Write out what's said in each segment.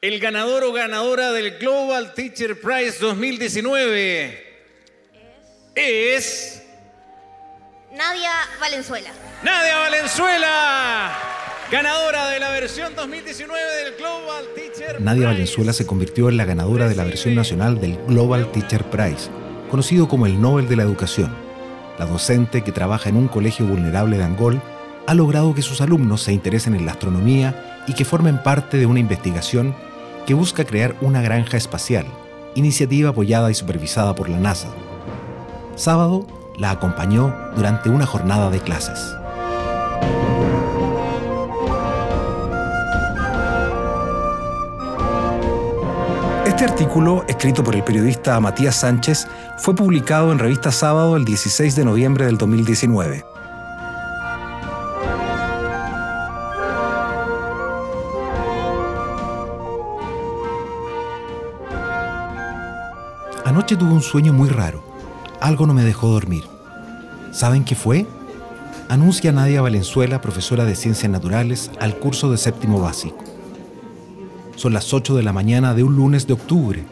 El ganador o ganadora del Global Teacher Prize 2019 es... Nadia Valenzuela. Nadia Valenzuela, ganadora de la versión 2019 del Global Teacher Nadia Prize. Valenzuela se convirtió en la ganadora de la versión nacional del Global Teacher Prize, conocido como el Nobel de la Educación. La docente, que trabaja en un colegio vulnerable de Angol, ha logrado que sus alumnos se interesen en la astronomía y que formen parte de una investigación que busca crear una granja espacial, iniciativa apoyada y supervisada por la NASA. Sábado la acompañó durante una jornada de clases. Este artículo, escrito por el periodista Matías Sánchez, fue publicado en Revista Sábado el 16 de noviembre del 2019. Anoche tuve un sueño muy raro. Algo no me dejó dormir. ¿Saben qué fue? Anuncia Nadia Valenzuela, profesora de Ciencias Naturales, al curso de séptimo básico. Son las 8 de la mañana de un lunes de octubre.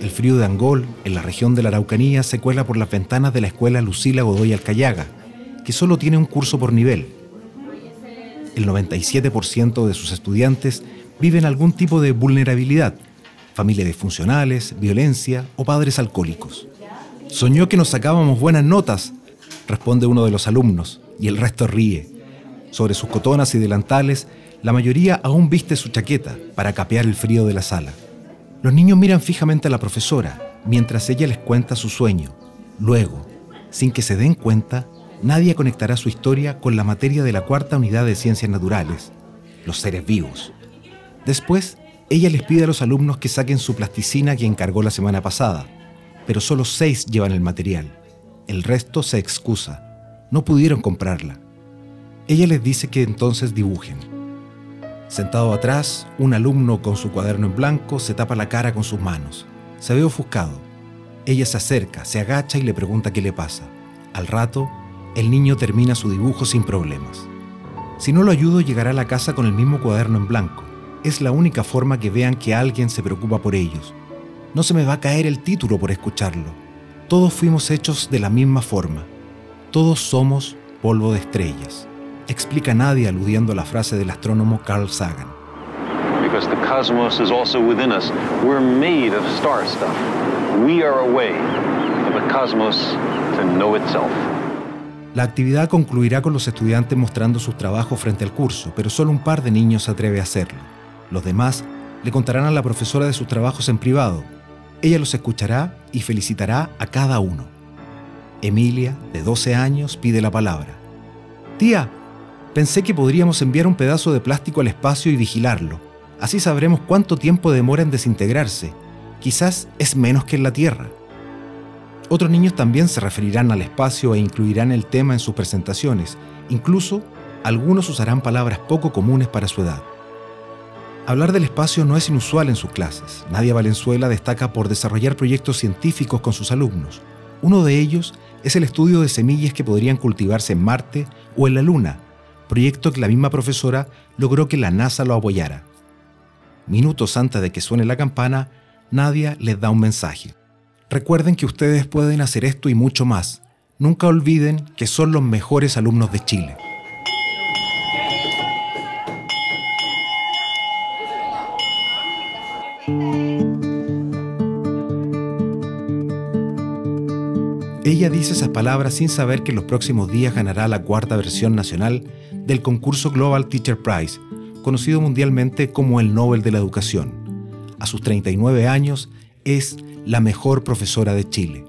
El frío de Angol, en la región de la Araucanía, se cuela por las ventanas de la escuela Lucila Godoy Alcayaga, que solo tiene un curso por nivel. El 97% de sus estudiantes viven algún tipo de vulnerabilidad, familias disfuncionales, violencia o padres alcohólicos. Soñó que nos sacábamos buenas notas, responde uno de los alumnos, y el resto ríe. Sobre sus cotonas y delantales, la mayoría aún viste su chaqueta para capear el frío de la sala. Los niños miran fijamente a la profesora mientras ella les cuenta su sueño. Luego, sin que se den cuenta, nadie conectará su historia con la materia de la cuarta unidad de ciencias naturales, los seres vivos. Después, ella les pide a los alumnos que saquen su plasticina que encargó la semana pasada, pero solo seis llevan el material. El resto se excusa. No pudieron comprarla. Ella les dice que entonces dibujen. Sentado atrás, un alumno con su cuaderno en blanco se tapa la cara con sus manos. Se ve ofuscado. Ella se acerca, se agacha y le pregunta qué le pasa. Al rato, el niño termina su dibujo sin problemas. Si no lo ayudo, llegará a la casa con el mismo cuaderno en blanco. Es la única forma que vean que alguien se preocupa por ellos. No se me va a caer el título por escucharlo. Todos fuimos hechos de la misma forma. Todos somos polvo de estrellas. Explica Nadia aludiendo a la frase del astrónomo Carl Sagan. because the cosmos is also within us. We're made of star stuff. We are a way for the cosmos to know itself. La actividad concluirá con los estudiantes mostrando sus trabajos frente al curso, pero solo un par de niños se atreve a hacerlo. Los demás le contarán a la profesora de sus trabajos en privado. Ella los escuchará y felicitará a cada uno. Emilia, de 12 años, pide la palabra. Tía, pensé que podríamos enviar un pedazo de plástico al espacio y vigilarlo. Así sabremos cuánto tiempo demora en desintegrarse. Quizás es menos que en la Tierra. Otros niños también se referirán al espacio e incluirán el tema en sus presentaciones. Incluso, algunos usarán palabras poco comunes para su edad. Hablar del espacio no es inusual en sus clases. Nadia Valenzuela destaca por desarrollar proyectos científicos con sus alumnos. Uno de ellos es el estudio de semillas que podrían cultivarse en Marte o en la Luna, proyecto que la misma profesora logró que la NASA lo apoyara. Minutos antes de que suene la campana, Nadia les da un mensaje. Recuerden que ustedes pueden hacer esto y mucho más. Nunca olviden que son los mejores alumnos de Chile. Dice esas palabras sin saber que en los próximos días ganará la cuarta versión nacional del concurso Global Teacher Prize, conocido mundialmente como el Nobel de la Educación. A sus 39 años es la mejor profesora de Chile.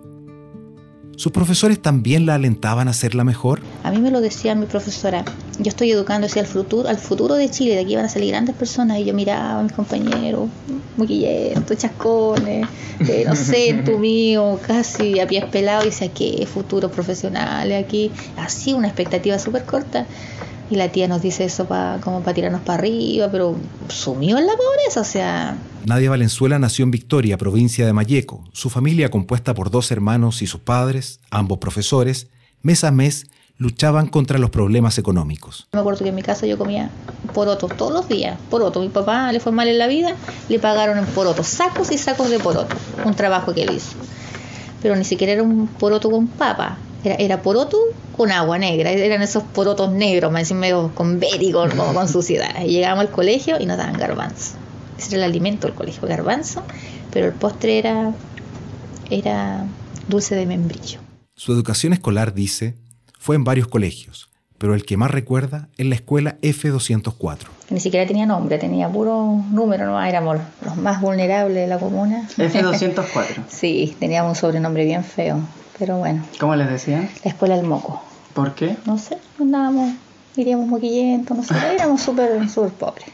¿Sus profesores también la alentaban a ser la mejor? A mí me lo decía mi profesora. Yo estoy educando hacia el futuro, al futuro de Chile, de aquí van a salir grandes personas. Y yo miraba a mis compañeros, muquilletos, chascones, eh, no sé, tú mío, casi a pies pelados. Y decía, ¿qué futuros profesionales aquí? Así, una expectativa súper corta. Y la tía nos dice eso pa, como para tirarnos para arriba, pero sumió en la pobreza, o sea, Nadia Valenzuela nació en Victoria, provincia de Mayeco. Su familia, compuesta por dos hermanos y sus padres, ambos profesores, mes a mes luchaban contra los problemas económicos. Me acuerdo que en mi casa yo comía porotos todos los días, poroto. Mi papá le fue mal en la vida, le pagaron en porotos, sacos y sacos de poroto, un trabajo que él hizo. Pero ni siquiera era un poroto con papa, era, era poroto con agua negra, eran esos porotos negros, más medio con vérico, como con suciedad. Y llegábamos al colegio y nos daban garbanzo. Ese era el alimento del colegio, garbanzo, pero el postre era, era dulce de membrillo. Su educación escolar, dice, fue en varios colegios, pero el que más recuerda es la escuela F204. Ni siquiera tenía nombre, tenía puro número, no éramos los más vulnerables de la comuna. F204. Sí, teníamos un sobrenombre bien feo, pero bueno. ¿Cómo les decían? La escuela del moco. ¿Por qué? No sé, andábamos, iríamos moquillentos, no sé, éramos súper, súper pobres.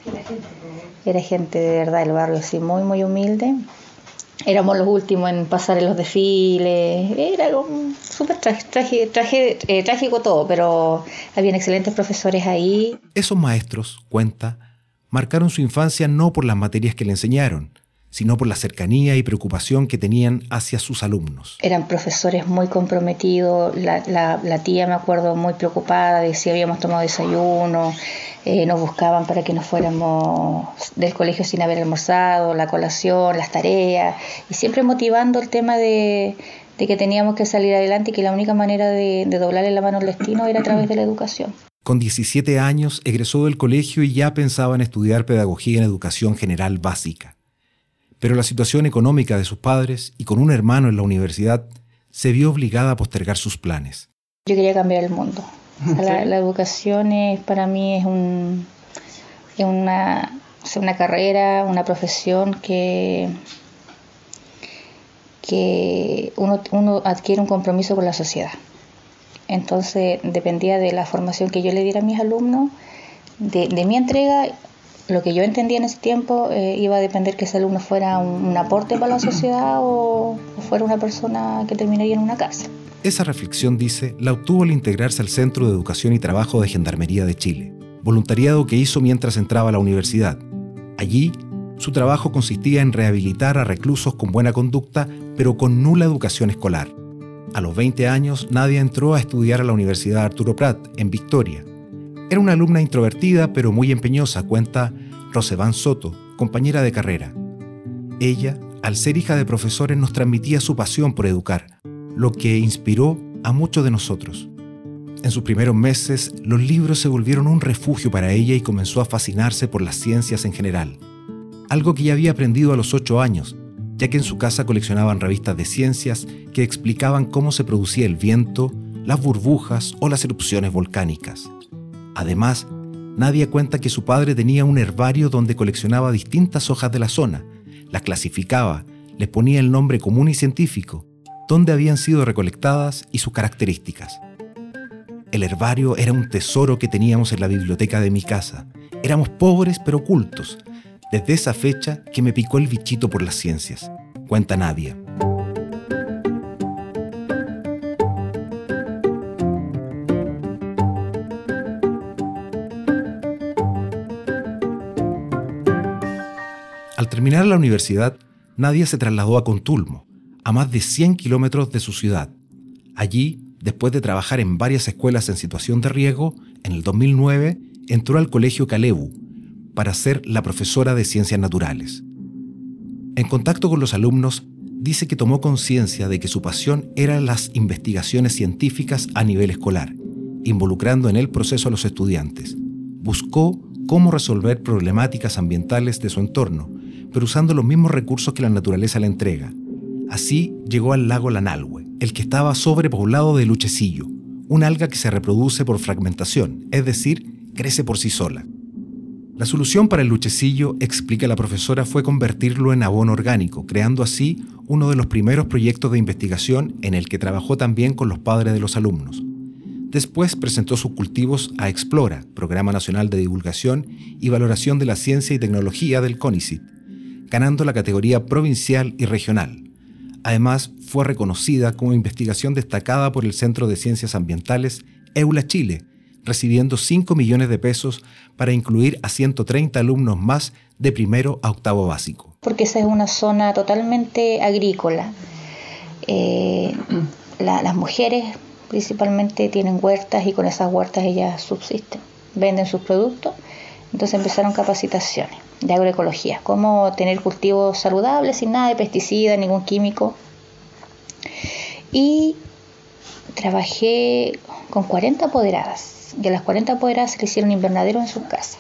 Era gente de verdad del barrio, así, muy, muy humilde. Éramos los últimos en pasar en los desfiles, era súper eh, trágico todo, pero habían excelentes profesores ahí. Esos maestros, cuenta, marcaron su infancia no por las materias que le enseñaron, sino por la cercanía y preocupación que tenían hacia sus alumnos. Eran profesores muy comprometidos, la, la, la tía me acuerdo muy preocupada de si habíamos tomado desayuno, eh, nos buscaban para que nos fuéramos del colegio sin haber almorzado, la colación, las tareas, y siempre motivando el tema de, de que teníamos que salir adelante y que la única manera de, de doblarle la mano al destino era a través de la educación. Con 17 años egresó del colegio y ya pensaba en estudiar pedagogía en educación general básica pero la situación económica de sus padres y con un hermano en la universidad se vio obligada a postergar sus planes. Yo quería cambiar el mundo. La, la, educación es, para mí es, un, es una, es una carrera, una profesión que, que uno, uno adquiere un compromiso con la sociedad. Entonces dependía de la formación que yo le diera a mis alumnos, de, de mi entrega lo que yo entendía en ese tiempo eh, iba a depender que ese alumno fuera un, aporte para la sociedad o, o, fuera una persona que terminaría en una cárcel. Esa reflexión, dice, la obtuvo al integrarse al Centro de Educación y Trabajo de Gendarmería de Chile, voluntariado que hizo mientras entraba a la universidad. Allí, su trabajo consistía en rehabilitar a reclusos con buena conducta, pero con nula educación escolar. A los 20 años, Nadia entró a estudiar a la Universidad Arturo Prat, en Victoria, era una alumna introvertida pero muy empeñosa, cuenta Rosevan Soto, compañera de carrera. Ella, al ser hija de profesores, nos transmitía su pasión por educar, lo que inspiró a muchos de nosotros. En sus primeros meses, los libros se volvieron un refugio para ella y comenzó a fascinarse por las ciencias en general, algo que ya había aprendido a los ocho años, ya que en su casa coleccionaban revistas de ciencias que explicaban cómo se producía el viento, las burbujas o las erupciones volcánicas. Además, Nadia cuenta que su padre tenía un herbario donde coleccionaba distintas hojas de la zona, las clasificaba, les ponía el nombre común y científico, dónde habían sido recolectadas y sus características. El herbario era un tesoro que teníamos en la biblioteca de mi casa. Éramos pobres pero cultos. Desde esa fecha que me picó el bichito por las ciencias, cuenta Nadia. La universidad, Nadia se trasladó a Contulmo, a más de 100 kilómetros de su ciudad. Allí, después de trabajar en varias escuelas en situación de riesgo, en el 2009 entró al Colegio Calebu para ser la profesora de ciencias naturales. En contacto con los alumnos, dice que tomó conciencia de que su pasión eran las investigaciones científicas a nivel escolar, involucrando en el proceso a los estudiantes. Buscó cómo resolver problemáticas ambientales de su entorno, pero usando los mismos recursos que la naturaleza le entrega. Así llegó al lago Lanalhue, el que estaba sobrepoblado de luchecillo, un alga que se reproduce por fragmentación, es decir, crece por sí sola. La solución para el luchecillo, explica la profesora, fue convertirlo en abono orgánico, creando así uno de los primeros proyectos de investigación en el que trabajó también con los padres de los alumnos. Después presentó sus cultivos a Explora, Programa Nacional de Divulgación y Valoración de la Ciencia y Tecnología del CONICIT, ganando la categoría provincial y regional. Además, fue reconocida como investigación destacada por el Centro de Ciencias Ambientales EULA Chile, recibiendo 5 millones de pesos para incluir a 130 alumnos más de primero a octavo básico. Porque esa es una zona totalmente agrícola. Eh, la, las mujeres principalmente tienen huertas y con esas huertas ellas subsisten, venden sus productos. Entonces empezaron capacitaciones de agroecología, cómo tener cultivos saludables sin nada de pesticidas, ningún químico. Y trabajé con 40 apoderadas y a las 40 apoderadas se le hicieron invernadero en sus casas.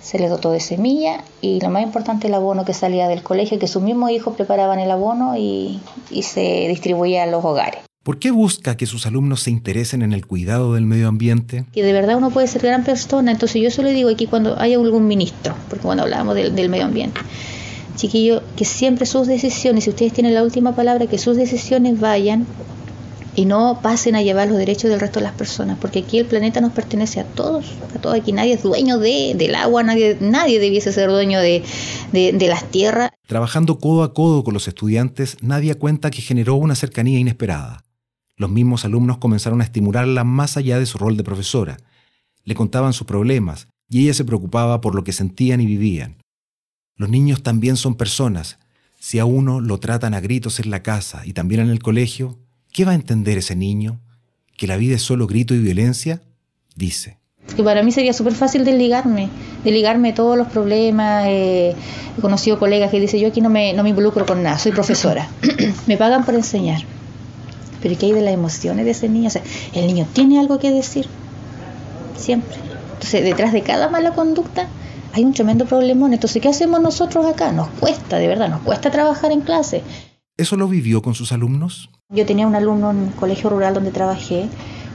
Se les dotó de semilla y lo más importante el abono que salía del colegio, que sus mismos hijos preparaban el abono y, y se distribuía a los hogares. ¿Por qué busca que sus alumnos se interesen en el cuidado del medio ambiente? Que de verdad uno puede ser gran persona, entonces yo solo digo aquí cuando haya algún ministro, porque cuando hablamos del, del medio ambiente, chiquillo, que siempre sus decisiones, si ustedes tienen la última palabra, que sus decisiones vayan y no pasen a llevar los derechos del resto de las personas, porque aquí el planeta nos pertenece a todos, a todos, aquí nadie es dueño de, del agua, nadie, nadie debiese ser dueño de, de, de las tierras. Trabajando codo a codo con los estudiantes, Nadia cuenta que generó una cercanía inesperada. Los mismos alumnos comenzaron a estimularla más allá de su rol de profesora. Le contaban sus problemas y ella se preocupaba por lo que sentían y vivían. Los niños también son personas. Si a uno lo tratan a gritos en la casa y también en el colegio, ¿qué va a entender ese niño? ¿Que la vida es solo grito y violencia? Dice. Que para mí sería súper fácil desligarme, desligarme de todos los problemas. Eh, he conocido colegas que dicen, yo aquí no me, no me involucro con nada, soy profesora. me pagan por enseñar. Pero ¿qué hay de las emociones de ese niño? O sea, el niño tiene algo que decir, siempre. Entonces, detrás de cada mala conducta hay un tremendo problemón. Entonces, ¿qué hacemos nosotros acá? Nos cuesta, de verdad, nos cuesta trabajar en clase. ¿Eso lo vivió con sus alumnos? Yo tenía un alumno en el colegio rural donde trabajé,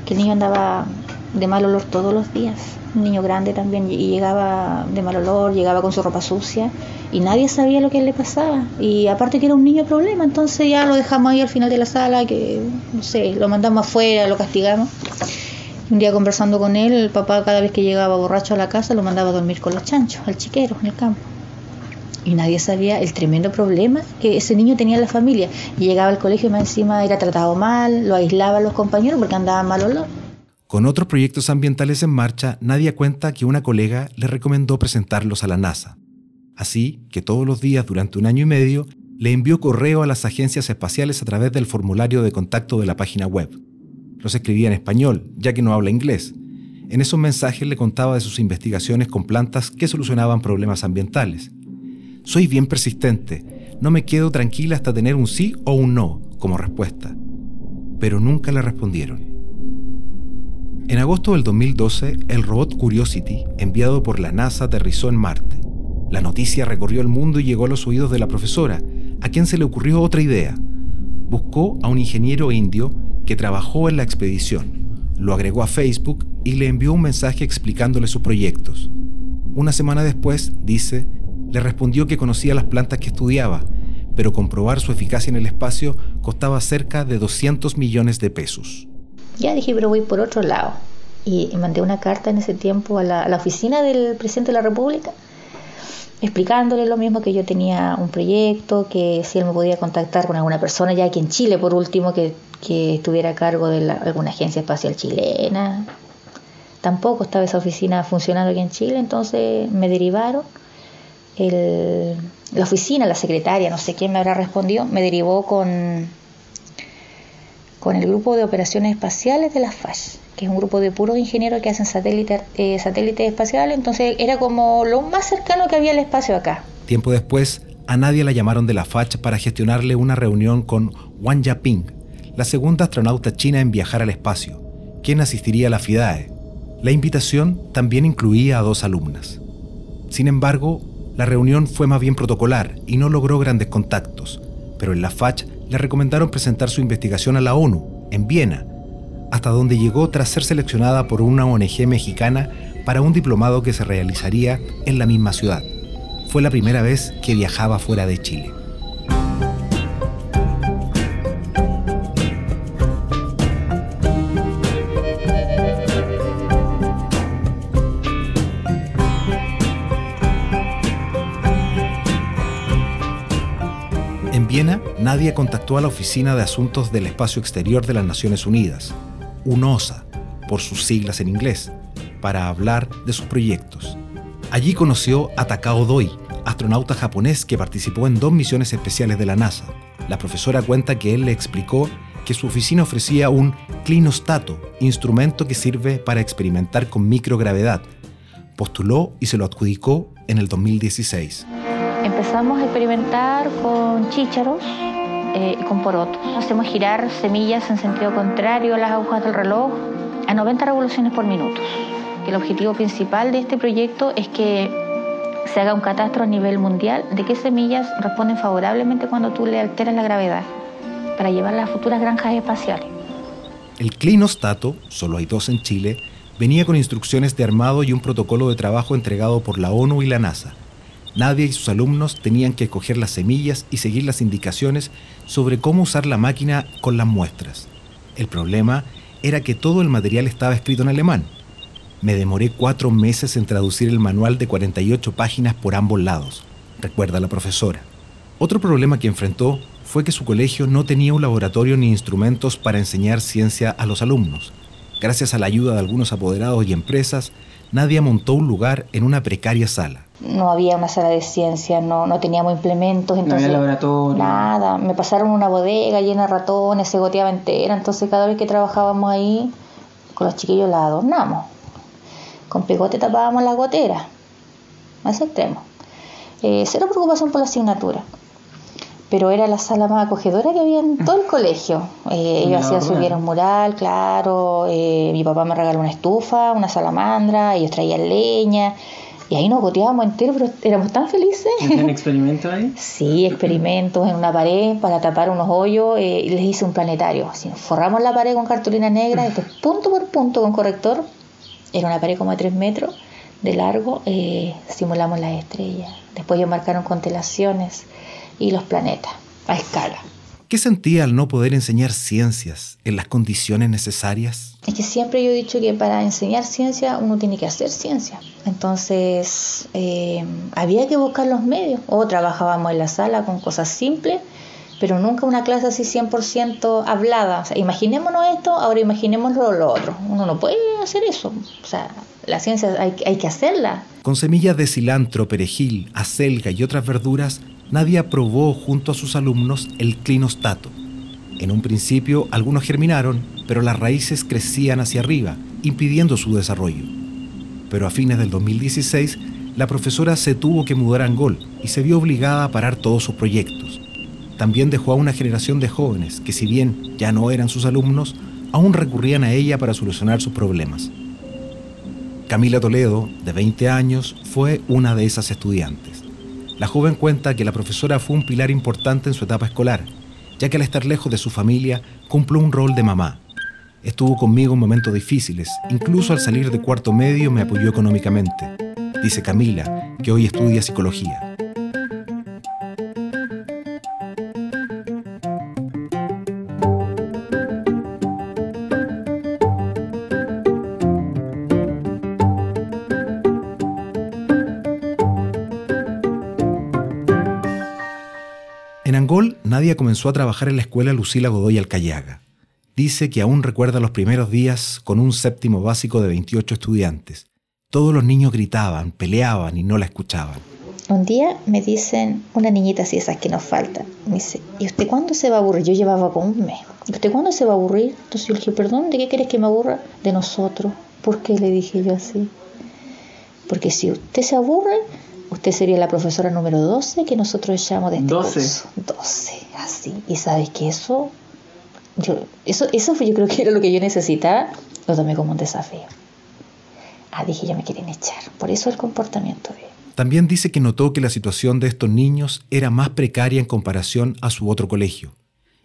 que el niño andaba de mal olor todos los días. Un niño grande también, y llegaba de mal olor, llegaba con su ropa sucia, y nadie sabía lo que le pasaba. Y aparte que era un niño problema, entonces ya lo dejamos ahí al final de la sala, que no sé, lo mandamos afuera, lo castigamos. Un día conversando con él, el papá cada vez que llegaba borracho a la casa lo mandaba a dormir con los chanchos, al chiquero, en el campo. Y nadie sabía el tremendo problema que ese niño tenía en la familia. Llegaba al colegio y más encima era tratado mal, lo aislaban los compañeros porque andaba mal olor. Con otros proyectos ambientales en marcha, Nadia cuenta que una colega le recomendó presentarlos a la NASA. Así que todos los días durante un año y medio le envió correo a las agencias espaciales a través del formulario de contacto de la página web. Los escribía en español, ya que no habla inglés. En esos mensajes le contaba de sus investigaciones con plantas que solucionaban problemas ambientales. Soy bien persistente, no me quedo tranquila hasta tener un sí o un no como respuesta. Pero nunca le respondieron. En agosto del 2012, el robot Curiosity, enviado por la NASA, aterrizó en Marte. La noticia recorrió el mundo y llegó a los oídos de la profesora, a quien se le ocurrió otra idea. Buscó a un ingeniero indio que trabajó en la expedición, lo agregó a Facebook y le envió un mensaje explicándole sus proyectos. Una semana después, dice, le respondió que conocía las plantas que estudiaba, pero comprobar su eficacia en el espacio costaba cerca de 200 millones de pesos. Ya dije, pero voy por otro lado. Y mandé una carta en ese tiempo a la, a la oficina del presidente de la República explicándole lo mismo que yo tenía un proyecto, que si él me podía contactar con alguna persona ya aquí en Chile, por último, que, estuviera a cargo de la, alguna agencia espacial chilena. Tampoco estaba esa oficina funcionando aquí en Chile, entonces me derivaron. El, la oficina, la secretaria, no sé quién me habrá respondido, me derivó con, con el grupo de operaciones espaciales de la FASH, que es un grupo de puros ingenieros que hacen satélites, eh, satélites espaciales, entonces era como lo más cercano que había al espacio acá. Tiempo después, a Nadia la llamaron de la FACH para gestionarle una reunión con Wang Yaping, la segunda astronauta china en viajar al espacio, quien asistiría a la FIDAE. La invitación también incluía a dos alumnas. Sin embargo, la reunión fue más bien protocolar y no logró grandes contactos, pero en la FACH le recomendaron presentar su investigación a la ONU, en Viena, hasta donde llegó tras ser seleccionada por una ONG mexicana para un diplomado que se realizaría en la misma ciudad. Fue la primera vez que viajaba fuera de Chile. Nadia contactó a la Oficina de Asuntos del Espacio Exterior de las Naciones Unidas, UNOSA, por sus siglas en inglés, para hablar de sus proyectos. Allí conoció a Takao Doi, astronauta japonés que participó en dos misiones especiales de la NASA. La profesora cuenta que él le explicó que su oficina ofrecía un clinostato, instrumento que sirve para experimentar con microgravedad. Postuló y se lo adjudicó en el 2016. Empezamos a experimentar con chícharos eh, y con porotos. Hacemos girar semillas en sentido contrario a las agujas del reloj a 90 revoluciones por minuto. El objetivo principal de este proyecto es que se haga un catastro a nivel mundial de qué semillas responden favorablemente cuando tú le alteras la gravedad para llevarlas a futuras granjas espaciales. El clinostato, solo hay dos en Chile, venía con instrucciones de armado y un protocolo de trabajo entregado por la ONU y la NASA. Nadie y sus alumnos tenían que escoger las semillas y seguir las indicaciones sobre cómo usar la máquina con las muestras. El problema era que todo el material estaba escrito en alemán. Me demoré cuatro meses en traducir el manual de 48 páginas por ambos lados, recuerda la profesora. Otro problema que enfrentó fue que su colegio no tenía un laboratorio ni instrumentos para enseñar ciencia a los alumnos. Gracias a la ayuda de algunos apoderados y empresas, Nadia montó un lugar en una precaria sala. No había una sala de ciencia, no, no teníamos implementos, entonces... había laboratorio. Nada, me pasaron una bodega llena de ratones, se goteaba entera, entonces cada vez que trabajábamos ahí, con los chiquillos la adornamos. Con pegote tapábamos la gotera, a ese extremo. Eh, cero preocupación por la asignatura pero era la sala más acogedora que había en todo el colegio. Eh, ellos hacían subir un mural, claro, eh, mi papá me regaló una estufa, una salamandra, ellos traían leña, y ahí nos goteábamos enteros, pero éramos tan felices. ¿Hacían experimentos ahí? Sí, experimentos en una pared para tapar unos hoyos, eh, y les hice un planetario. Así, forramos la pared con cartulina negra, después punto por punto con corrector, era una pared como de 3 metros de largo, simulamos las estrellas. Después ellos marcaron constelaciones y los planetas a escala. ¿Qué sentía al no poder enseñar ciencias en las condiciones necesarias? Es que siempre yo he dicho que para enseñar ciencia uno tiene que hacer ciencia. Entonces eh, había que buscar los medios. O trabajábamos en la sala con cosas simples, pero nunca una clase así 100% hablada. O sea, imaginémonos esto, ahora imaginémonos lo otro. Uno no puede hacer eso. O sea, la ciencia hay, hay que hacerla. Con semillas de cilantro, perejil, acelga y otras verduras, Nadia probó junto a sus alumnos el clinostato. En un principio algunos germinaron, pero las raíces crecían hacia arriba, impidiendo su desarrollo. Pero a fines del 2016, la profesora se tuvo que mudar a Angol y se vio obligada a parar todos sus proyectos. También dejó a una generación de jóvenes que si bien ya no eran sus alumnos, aún recurrían a ella para solucionar sus problemas. Camila Toledo, de 20 años, fue una de esas estudiantes. La joven cuenta que la profesora fue un pilar importante en su etapa escolar, ya que al estar lejos de su familia cumplió un rol de mamá. Estuvo conmigo en momentos difíciles, incluso al salir de cuarto medio me apoyó económicamente, dice Camila, que hoy estudia psicología. Nadia comenzó a trabajar en la escuela Lucila Godoy Alcayaga. Dice que aún recuerda los primeros días con un séptimo básico de 28 estudiantes. Todos los niños gritaban, peleaban y no la escuchaban. Un día me dicen, una niñita así, esas que nos faltan, me dice, ¿y usted cuándo se va a aburrir? Yo llevaba como un mes. ¿Y usted cuándo se va a aburrir? Entonces yo le dije, perdón, ¿de qué quieres que me aburra? De nosotros. ¿Por qué le dije yo así? Porque si usted se aburre, usted sería la profesora número 12 que nosotros echamos de este 12. curso. 12, así. Y sabes que eso, yo, eso, eso fue, yo creo que era lo que yo necesitaba, lo tomé como un desafío. Ah, dije, ya me quieren echar. Por eso el comportamiento de También dice que notó que la situación de estos niños era más precaria en comparación a su otro colegio,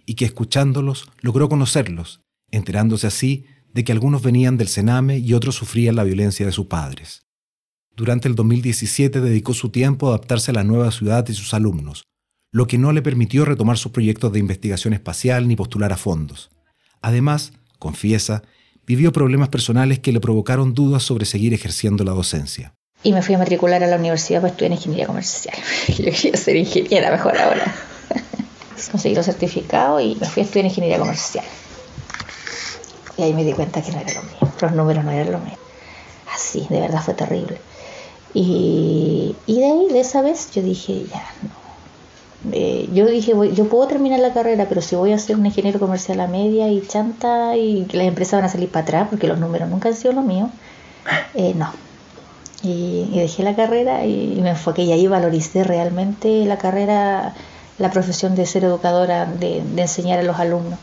y que escuchándolos logró conocerlos, enterándose así de que algunos venían del Sename y otros sufrían la violencia de sus padres. Durante el 2017 dedicó su tiempo a adaptarse a la nueva ciudad y sus alumnos, lo que no le permitió retomar sus proyectos de investigación espacial ni postular a fondos. Además, confiesa, vivió problemas personales que le provocaron dudas sobre seguir ejerciendo la docencia. Y me fui a matricular a la universidad para estudiar ingeniería comercial. Yo quería ser ingeniera mejor ahora. Conseguí los certificados y me fui a estudiar ingeniería comercial. Y ahí me di cuenta que no era lo mío. Los números no eran lo mío. Así, de verdad fue terrible. Y, y de ahí, de esa vez, yo dije, ya, no. Eh, yo dije, voy- yo puedo terminar la carrera, pero si voy a ser un ingeniero comercial a media y chanta y las empresas van a salir para atrás porque los números nunca han sido lo mío, eh, no. Y, y dejé la carrera y, me enfoqué y ahí valoricé realmente la carrera, la profesión de ser educadora, de, de enseñar a los alumnos.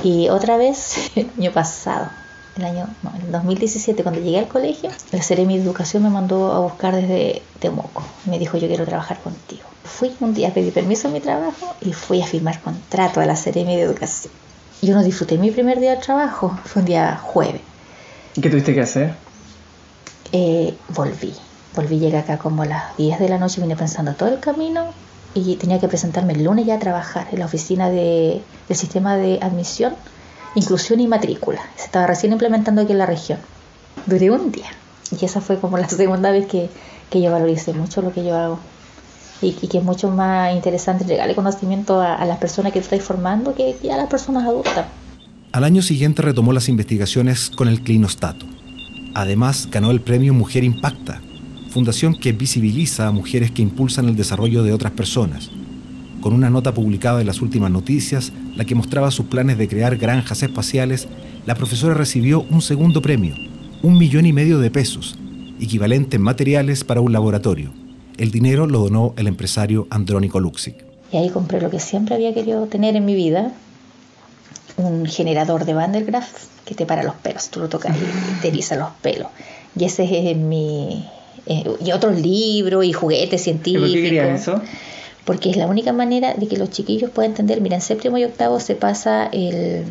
Y otra vez, el año pasado, el año no, el 2017, cuando llegué al colegio, la Seremi de Educación me mandó a buscar desde Temuco. Me dijo, yo quiero trabajar contigo. Fui un día, pedí permiso en mi trabajo y fui a firmar contrato a la Seremi de Educación. Yo no disfruté mi primer día de trabajo, fue un día jueves. ¿Y qué tuviste que hacer? Eh, volví. Volví, llegué acá como a las 10 de la noche, vine pensando todo el camino y tenía que presentarme el lunes ya a trabajar en la oficina de, del sistema de admisión, inclusión y matrícula. Se estaba recién implementando aquí en la región. Duré un día y esa fue como la segunda vez que, que yo valoricé mucho lo que yo hago. Y, y que es mucho más interesante entregarle conocimiento a, a las personas que estáis formando que, que a las personas adultas. Al año siguiente retomó las investigaciones con el clinostato. Además, ganó el premio Mujer Impacta, fundación que visibiliza a mujeres que impulsan el desarrollo de otras personas. Con una nota publicada en las últimas noticias, la que mostraba sus planes de crear granjas espaciales, la profesora recibió un segundo premio, un millón y medio de pesos, equivalente en materiales para un laboratorio. El dinero lo donó el empresario Andrónico Luxic. Y ahí compré lo que siempre había querido tener en mi vida, un generador de Van der Graaf que te para los pelos, tú lo tocas y te eriza los pelos. Y ese es mi... eh, y otros libros y juguetes ¿Y científicos. por qué eso? Porque es la única manera de que los chiquillos puedan entender. Mira, en séptimo y octavo se pasa el,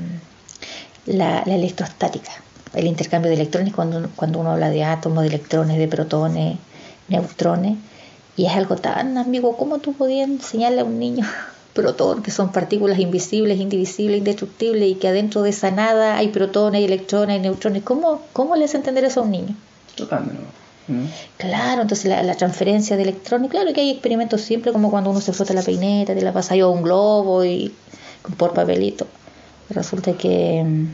la, la electrostática, el intercambio de electrones cuando, uno- habla de átomos, de electrones, de protones, neutrones. Y es algo tan ambiguo. ¿Cómo tú podías enseñarle a un niño protón, que son partículas invisibles, indivisibles, indestructibles, y que adentro de esa nada hay protones, electrones, neutrones? ¿Cómo, cómo le hace entender eso a un niño? Tocándolo. ¿No? Claro, entonces la, la transferencia de electrones, claro que hay experimentos simples como cuando uno se frota la peineta, te la pasa yo a un globo y por papelito. Resulta que mm,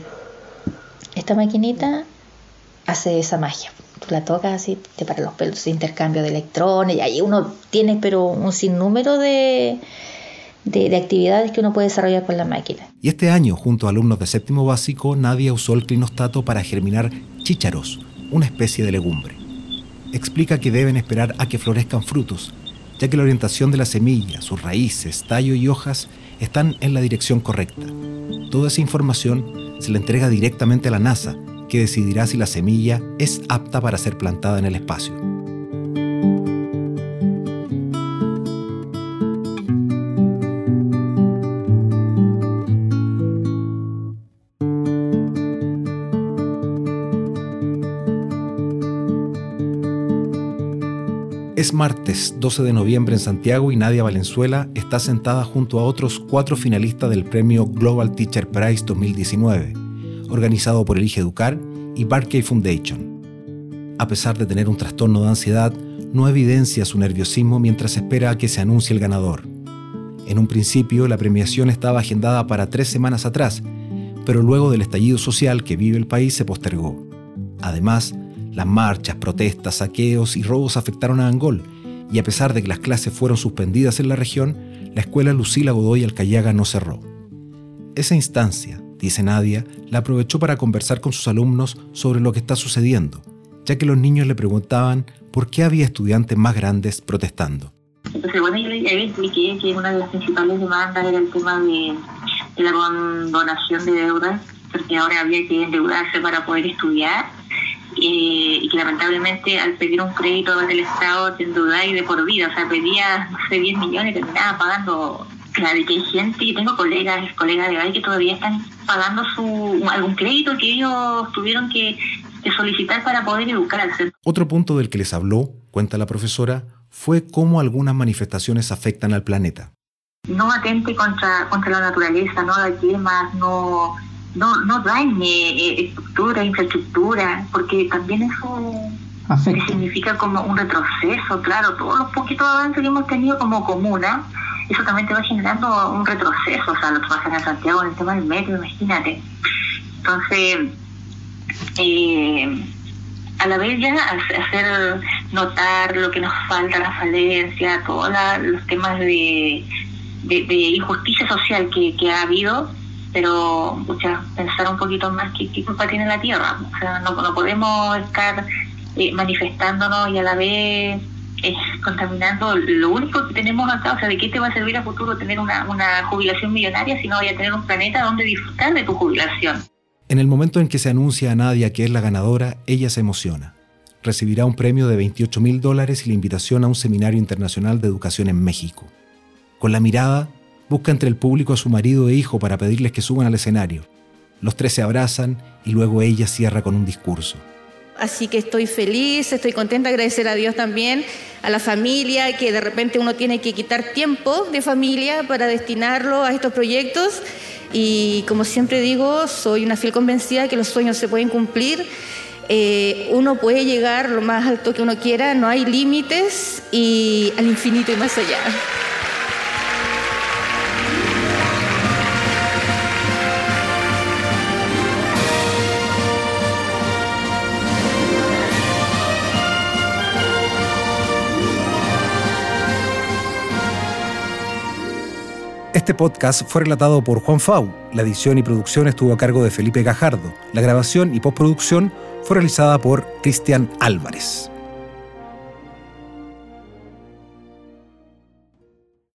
esta maquinita hace esa magia. Tú la tocas así, te para los pelos, intercambio de electrones, y ahí uno tiene pero un sinnúmero de, de, de actividades que uno puede desarrollar con la máquina. Y este año, junto a alumnos de séptimo básico, Nadia usó el clinostato para germinar chícharos, una especie de legumbre. Explica que deben esperar a que florezcan frutos, ya que la orientación de la semilla, sus raíces, tallo y hojas están en la dirección correcta. Toda esa información se la entrega directamente a la NASA, que decidirá si la semilla es apta para ser plantada en el espacio. Martes 12 de noviembre en Santiago y Nadia Valenzuela está sentada junto a otros cuatro finalistas del premio Global Teacher Prize 2019, organizado por Elige Educar y Barkey Foundation. A pesar de tener un trastorno de ansiedad, no evidencia su nerviosismo mientras espera a que se anuncie el ganador. En un principio, la premiación estaba agendada para tres semanas atrás, pero luego del estallido social que vive el país se postergó. Además, las marchas, protestas, saqueos y robos afectaron a Angol, y a pesar de que las clases fueron suspendidas en la región, la escuela Lucila Godoy Alcayaga no cerró. Esa instancia, dice Nadia, la aprovechó para conversar con sus alumnos sobre lo que está sucediendo, ya que los niños le preguntaban por qué había estudiantes más grandes protestando. Entonces, bueno, yo le expliqué que una de las principales demandas era el tema de, de la condonación de deudas, porque ahora había que endeudarse para poder estudiar eh, y que lamentablemente al pedir un crédito del Estado te endeudáis de por vida, o sea, pedía, no sé, 10 millones y terminaba pagando. Claro, y que hay gente, y tengo colegas, colegas de ahí que todavía están pagando su algún crédito que ellos tuvieron que, que solicitar para poder educarse. Otro punto del que les habló, cuenta la profesora, fue cómo algunas manifestaciones afectan al planeta. no atente contra contra la naturaleza, no haga quemas, no no, no dañe eh, estructura, infraestructura, porque también eso Afecta. significa como un retroceso, claro, todos los poquitos avances que hemos tenido como comuna, eso también te va generando un retroceso, o sea, lo que pasa en Santiago en el tema del metro, imagínate. Entonces, eh, a la vez ya hacer notar lo que nos falta, la falencia, todos los temas de, de, de injusticia social que, que ha habido, pero pucha, pensar un poquito más qué, qué culpa tiene la tierra. O sea, no, no podemos estar eh, manifestándonos y a la vez eh, contaminando lo único que tenemos acá. O sea, ¿de qué te va a servir a futuro tener una, una jubilación millonaria si no vaya a tener un planeta donde disfrutar de tu jubilación? En el momento en que se anuncia a Nadia que es la ganadora, ella se emociona. Recibirá un premio de 28 mil dólares y la invitación a un seminario internacional de educación en México. Con la mirada, busca entre el público a su marido e hijo para pedirles que suban al escenario. Los tres se abrazan y luego ella cierra con un discurso. Así que estoy feliz, estoy contenta, agradecer a Dios también, a la familia, que de repente uno tiene que quitar tiempo de familia para destinarlo a estos proyectos. Y como siempre digo, soy una fiel convencida de que los sueños se pueden cumplir. Eh, uno puede llegar lo más alto que uno quiera, no hay límites y al infinito y más allá. Este podcast fue relatado por Juan Fau. La edición y producción estuvo a cargo de Felipe Gajardo. La grabación y postproducción fue realizada por Cristian Álvarez.